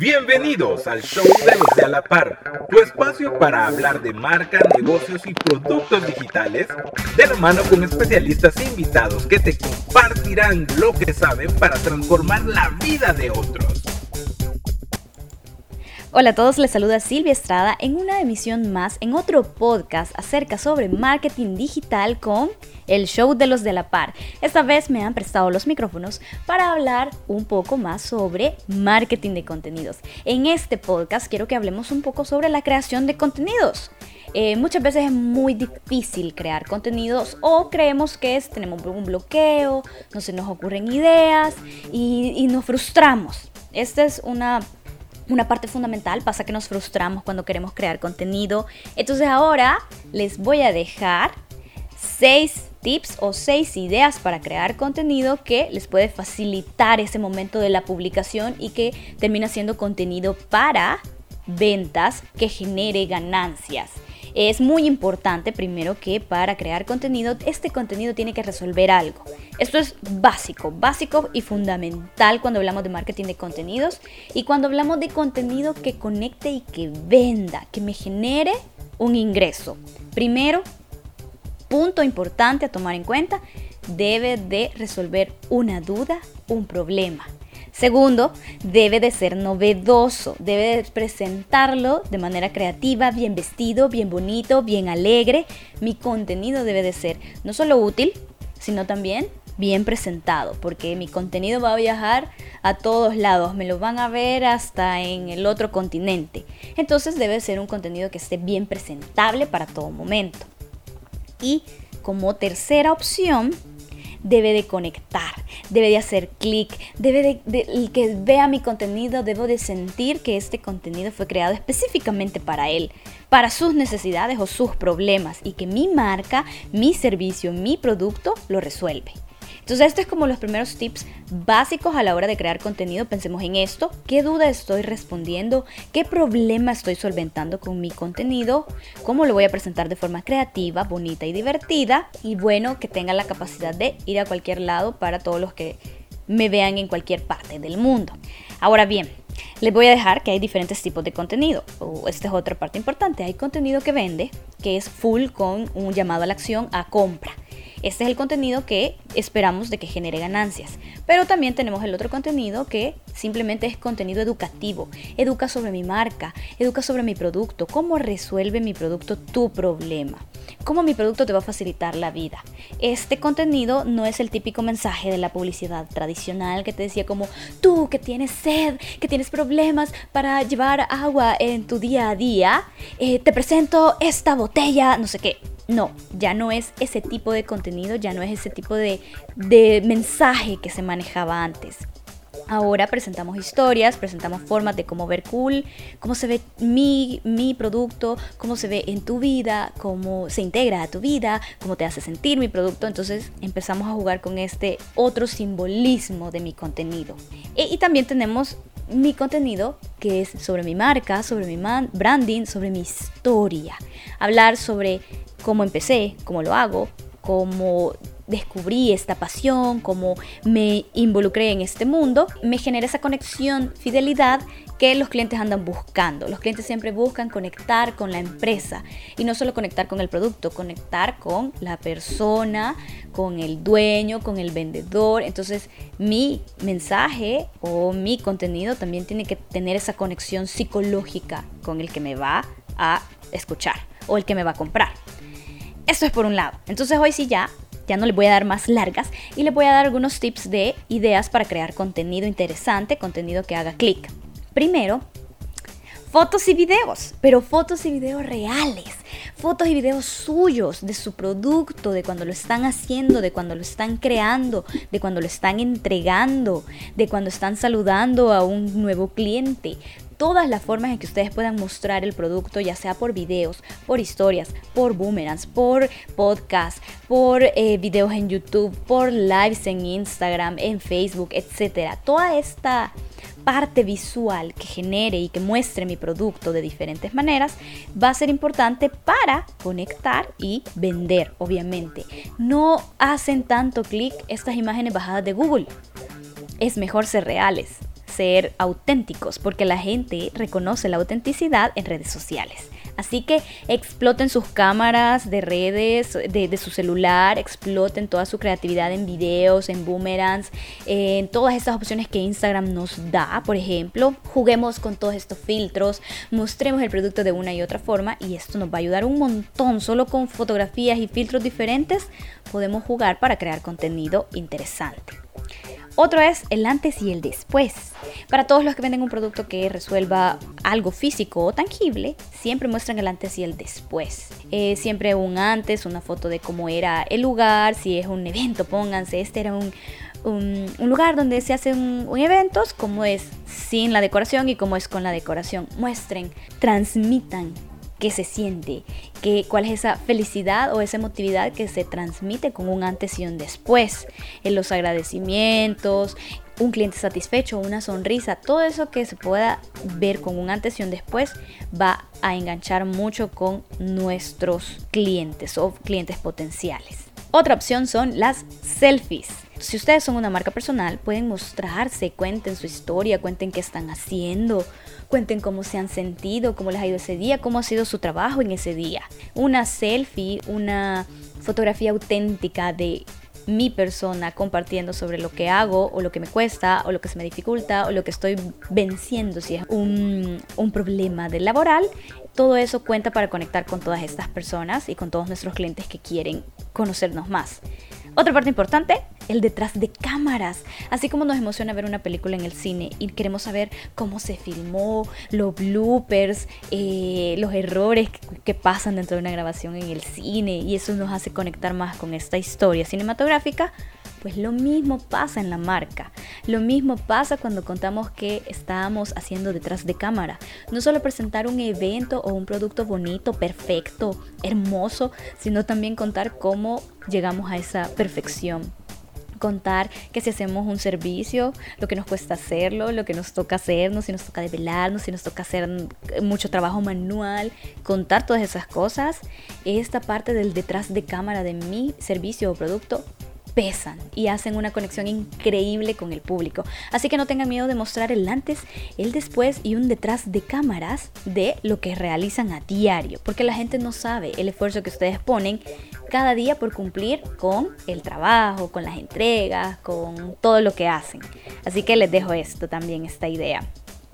Bienvenidos al show de los de a la par, tu espacio para hablar de marca, negocios y productos digitales, de la mano con especialistas e invitados que te compartirán lo que saben para transformar la vida de otros. Hola a todos, les saluda Silvia Estrada en una emisión más en otro podcast acerca sobre marketing digital con el show de los de la par. Esta vez me han prestado los micrófonos para hablar un poco más sobre marketing de contenidos. En este podcast quiero que hablemos un poco sobre la creación de contenidos. Eh, muchas veces es muy difícil crear contenidos o creemos que es, tenemos un bloqueo, no se nos ocurren ideas y, y nos frustramos. Esta es una una parte fundamental, pasa que nos frustramos cuando queremos crear contenido. Entonces ahora les voy a dejar seis tips o seis ideas para crear contenido que les puede facilitar ese momento de la publicación y que termina siendo contenido para ventas que genere ganancias. Es muy importante primero que para crear contenido, este contenido tiene que resolver algo. Esto es básico, básico y fundamental cuando hablamos de marketing de contenidos y cuando hablamos de contenido que conecte y que venda, que me genere un ingreso. Primero, punto importante a tomar en cuenta, debe de resolver una duda, un problema. Segundo, debe de ser novedoso, debe de presentarlo de manera creativa, bien vestido, bien bonito, bien alegre. Mi contenido debe de ser no solo útil, sino también bien presentado, porque mi contenido va a viajar a todos lados, me lo van a ver hasta en el otro continente. Entonces debe ser un contenido que esté bien presentable para todo momento. Y como tercera opción, debe de conectar, debe de hacer clic, debe de, el que vea mi contenido, debo de sentir que este contenido fue creado específicamente para él, para sus necesidades o sus problemas y que mi marca, mi servicio, mi producto lo resuelve. Entonces, esto es como los primeros tips básicos a la hora de crear contenido. Pensemos en esto. ¿Qué duda estoy respondiendo? ¿Qué problema estoy solventando con mi contenido? ¿Cómo lo voy a presentar de forma creativa, bonita y divertida? Y bueno, que tenga la capacidad de ir a cualquier lado para todos los que me vean en cualquier parte del mundo. Ahora bien, les voy a dejar que hay diferentes tipos de contenido. esta es otra parte importante. Hay contenido que vende, que es full con un llamado a la acción a compra. Este es el contenido que esperamos de que genere ganancias. Pero también tenemos el otro contenido que simplemente es contenido educativo. Educa sobre mi marca, educa sobre mi producto, cómo resuelve mi producto tu problema, cómo mi producto te va a facilitar la vida. Este contenido no es el típico mensaje de la publicidad tradicional que te decía como tú que tienes sed, que tienes problemas para llevar agua en tu día a día, eh, te presento esta botella, no sé qué no, ya no es ese tipo de contenido, ya no es ese tipo de, mensaje que se manejaba antes. Ahora presentamos historias, presentamos formas de cómo ver cool, cómo se ve mi, mi, producto, cómo se ve en tu vida, cómo se integra a tu vida, cómo te hace sentir mi producto. Entonces empezamos a jugar con este otro simbolismo de mi contenido. E, y también tenemos mi contenido que es sobre mi marca, sobre mi branding, sobre mi historia. Hablar sobre cómo empecé, cómo lo hago, cómo descubrí esta pasión, cómo me involucré en este mundo, me genera esa conexión, fidelidad que los clientes andan buscando. Los clientes siempre buscan conectar con la empresa y no solo conectar con el producto, conectar con la persona, con el dueño, con el vendedor. Entonces mi mensaje o mi contenido también tiene que tener esa conexión psicológica con el que me va a escuchar o el que me va a comprar. Esto es por un lado. Entonces hoy sí ya, ya no le voy a dar más largas y le voy a dar algunos tips de ideas para crear contenido interesante, contenido que haga clic. Primero, fotos y videos, pero fotos y videos reales, fotos y videos suyos de su producto, de cuando lo están haciendo, de cuando lo están creando, de cuando lo están entregando, de cuando están saludando a un nuevo cliente todas las formas en que ustedes puedan mostrar el producto, ya sea por videos, por historias, por boomerangs, por podcast, por eh, videos en YouTube, por lives en Instagram, en Facebook, etc. Toda esta parte visual que genere y que muestre mi producto de diferentes maneras va a ser importante para conectar y vender, obviamente. No hacen tanto clic estas imágenes bajadas de Google. Es mejor ser reales ser auténticos, porque la gente reconoce la autenticidad en redes sociales. Así que exploten sus cámaras de redes, de, su celular, exploten toda su creatividad en videos, en boomerangs, en todas estas opciones que Instagram nos da, por ejemplo. Juguemos con todos estos filtros, mostremos el producto de una y otra forma y esto nos va a ayudar un montón. Solo con fotografías y filtros diferentes podemos jugar para crear contenido interesante. Otro es el antes y el después. Para todos los que venden un producto que resuelva algo físico o tangible, siempre muestran el antes y el después. Eh, siempre un antes, una foto de cómo era el lugar, si es un evento, pónganse, este era un, lugar donde se hacen eventos, cómo es sin la decoración y cómo es con la decoración. Muestren, transmitan qué se siente, que, cuál es esa felicidad o esa emotividad que se transmite con un antes y un después, en los agradecimientos, un cliente satisfecho, una sonrisa, todo eso que se pueda ver con un antes y un después va a enganchar mucho con nuestros clientes o clientes potenciales. Otra opción son las selfies. Si ustedes son una marca personal, pueden mostrarse, cuenten su historia, cuenten qué están haciendo, cuenten cómo se han sentido, cómo les ha ido ese día, cómo ha sido su trabajo en ese día. Una selfie, una fotografía auténtica de mi persona compartiendo sobre lo que hago o lo que me cuesta o lo que se me dificulta o lo que estoy venciendo si es un, un problema de laboral. Todo eso cuenta para conectar con todas estas personas y con todos nuestros clientes que quieren conocernos más. Otra parte importante, el detrás de cámaras. Así como nos emociona ver una película en el cine y queremos saber cómo se filmó, los bloopers, eh, los errores que, pasan dentro de una grabación en el cine y eso nos hace conectar más con esta historia cinematográfica, pues lo mismo pasa en la marca. Lo mismo pasa cuando contamos que estamos haciendo detrás de cámara. No solo presentar un evento o un producto bonito, perfecto, hermoso, sino también contar cómo llegamos a esa perfección contar que si hacemos un servicio, lo que nos cuesta hacerlo, lo que nos toca hacernos, si nos toca develarnos, si nos toca hacer mucho trabajo manual, contar todas esas cosas. Esta parte del detrás de cámara de mi servicio o producto pesan y hacen una conexión increíble con el público. Así que no tengan miedo de mostrar el antes, el después y un detrás de cámaras de lo que realizan a diario, porque la gente no sabe el esfuerzo que ustedes ponen cada día por cumplir con el trabajo, con las entregas, con todo lo que hacen. Así que les dejo esto también, esta idea.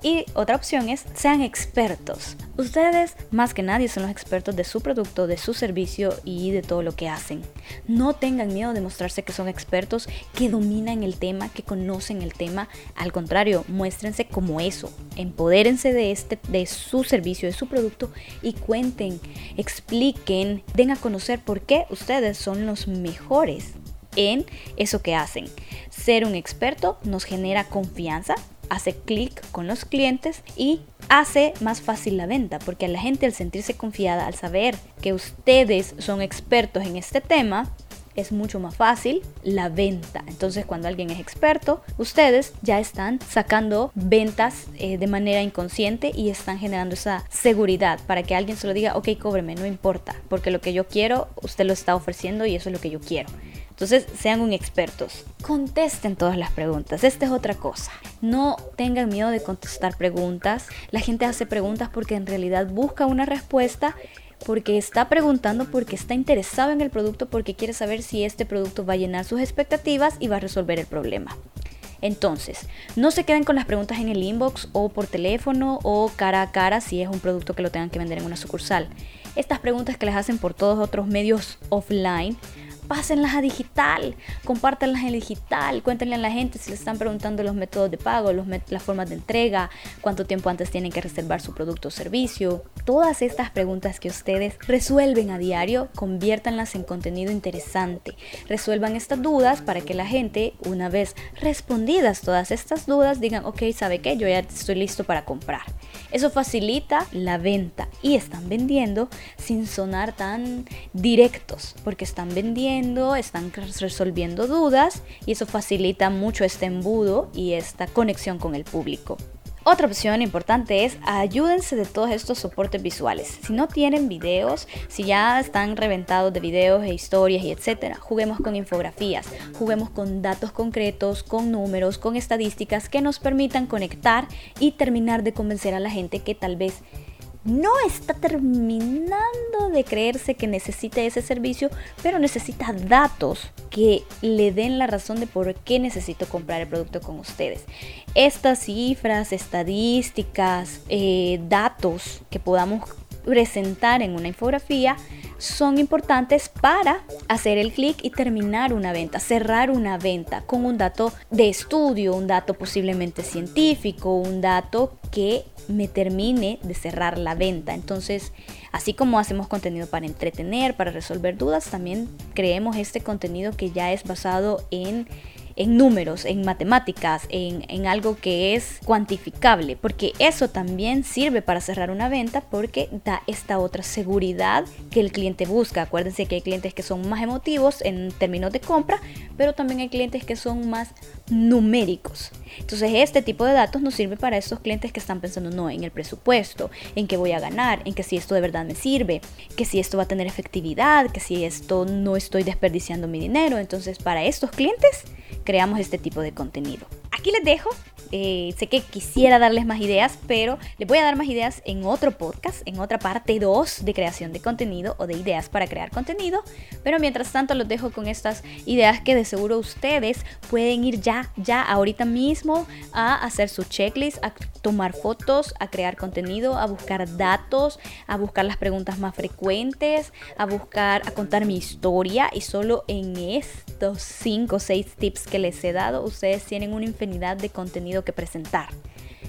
Y otra opción es sean expertos. Ustedes más que nadie son los expertos de su producto, de su servicio y de todo lo que hacen. No tengan miedo de mostrarse que son expertos, que dominan el tema, que conocen el tema. Al contrario, muéstrense como eso. Empodérense de este de su servicio, de su producto y cuenten, expliquen, den a conocer por qué ustedes son los mejores en eso que hacen. Ser un experto nos genera confianza, hace clic con los clientes y hace más fácil la venta, porque a la gente al sentirse confiada, al saber que ustedes son expertos en este tema, es mucho más fácil la venta. Entonces cuando alguien es experto, ustedes ya están sacando ventas eh, de manera inconsciente y están generando esa seguridad para que alguien se lo diga, ok, cóbreme, no importa, porque lo que yo quiero, usted lo está ofreciendo y eso es lo que yo quiero. Entonces, sean un expertos. Contesten todas las preguntas. Esta es otra cosa. No tengan miedo de contestar preguntas. La gente hace preguntas porque en realidad busca una respuesta porque está preguntando, porque está interesado en el producto, porque quiere saber si este producto va a llenar sus expectativas y va a resolver el problema. Entonces, no se queden con las preguntas en el inbox o por teléfono o cara a cara si es un producto que lo tengan que vender en una sucursal. Estas preguntas que les hacen por todos otros medios offline pásenlas a digital, compártanlas en digital, cuéntenle a la gente si les están preguntando los métodos de pago, las formas de entrega, cuánto tiempo antes tienen que reservar su producto o servicio. Todas estas preguntas que ustedes resuelven a diario, conviértanlas en contenido interesante. Resuelvan estas dudas para que la gente, una vez respondidas todas estas dudas, digan, ok, ¿sabe qué? Yo ya estoy listo para comprar. Eso facilita la venta y están vendiendo sin sonar tan directos, porque están vendiendo, están resolviendo dudas y eso facilita mucho este embudo y esta conexión con el público. Otra opción importante es ayúdense de todos estos soportes visuales. Si no tienen videos, si ya están reventados de videos e historias y etcétera, juguemos con infografías, juguemos con datos concretos, con números, con estadísticas que nos permitan conectar y terminar de convencer a la gente que tal vez no está terminando de creerse que necesita ese servicio, pero necesita datos que le den la razón de por qué necesito comprar el producto con ustedes. Estas cifras, estadísticas, eh, datos que podamos presentar en una infografía son importantes para hacer el clic y terminar una venta, cerrar una venta con un dato de estudio, un dato posiblemente científico, un dato que me termine de cerrar la venta. Entonces, así como hacemos contenido para entretener, para resolver dudas, también creemos este contenido que ya es basado en en números, en matemáticas, en, algo que es cuantificable, porque eso también sirve para cerrar una venta porque da esta otra seguridad que el cliente busca. Acuérdense que hay clientes que son más emotivos en términos de compra, pero también hay clientes que son más numéricos. Entonces este tipo de datos nos sirve para esos clientes que están pensando no en el presupuesto, en qué voy a ganar, en que si esto de verdad me sirve, que si esto va a tener efectividad, que si esto no estoy desperdiciando mi dinero. Entonces para estos clientes creamos este tipo de contenido. Aquí les dejo eh, sé que quisiera darles más ideas, pero les voy a dar más ideas en otro podcast, en otra parte 2 de creación de contenido o de ideas para crear contenido. Pero mientras tanto los dejo con estas ideas que de seguro ustedes pueden ir ya, ya, ahorita mismo a hacer su checklist, a tomar fotos, a crear contenido, a buscar datos, a buscar las preguntas más frecuentes, a buscar, a contar mi historia y solo en estos 5 o 6 tips que les he dado, ustedes tienen una infinidad de contenido que presentar.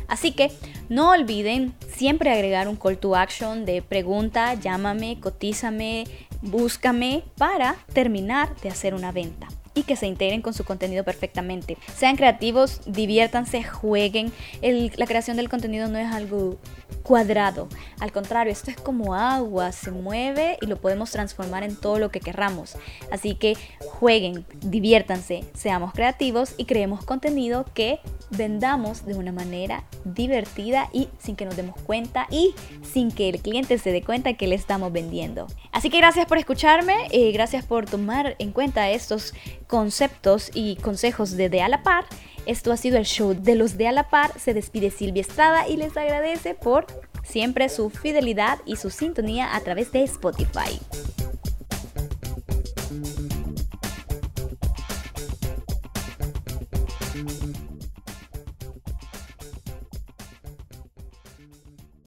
Así que no olviden siempre agregar un call to action de pregunta, llámame, cotízame, búscame para terminar de hacer una venta y que se integren con su contenido perfectamente. Sean creativos, diviértanse, jueguen. la creación del contenido no es algo cuadrado. Al contrario, esto es como agua, se mueve y lo podemos transformar en todo lo que querramos. Así que jueguen, diviértanse, seamos creativos y creemos contenido que vendamos de una manera divertida y sin que nos demos cuenta y sin que el cliente se dé cuenta que le estamos vendiendo. Así que gracias por escucharme, y gracias por tomar en cuenta estos conceptos y consejos de De a la Par. Esto ha sido el show de los de a la par. Se despide Silvia Estrada y les agradece por siempre su fidelidad y su sintonía a través de Spotify.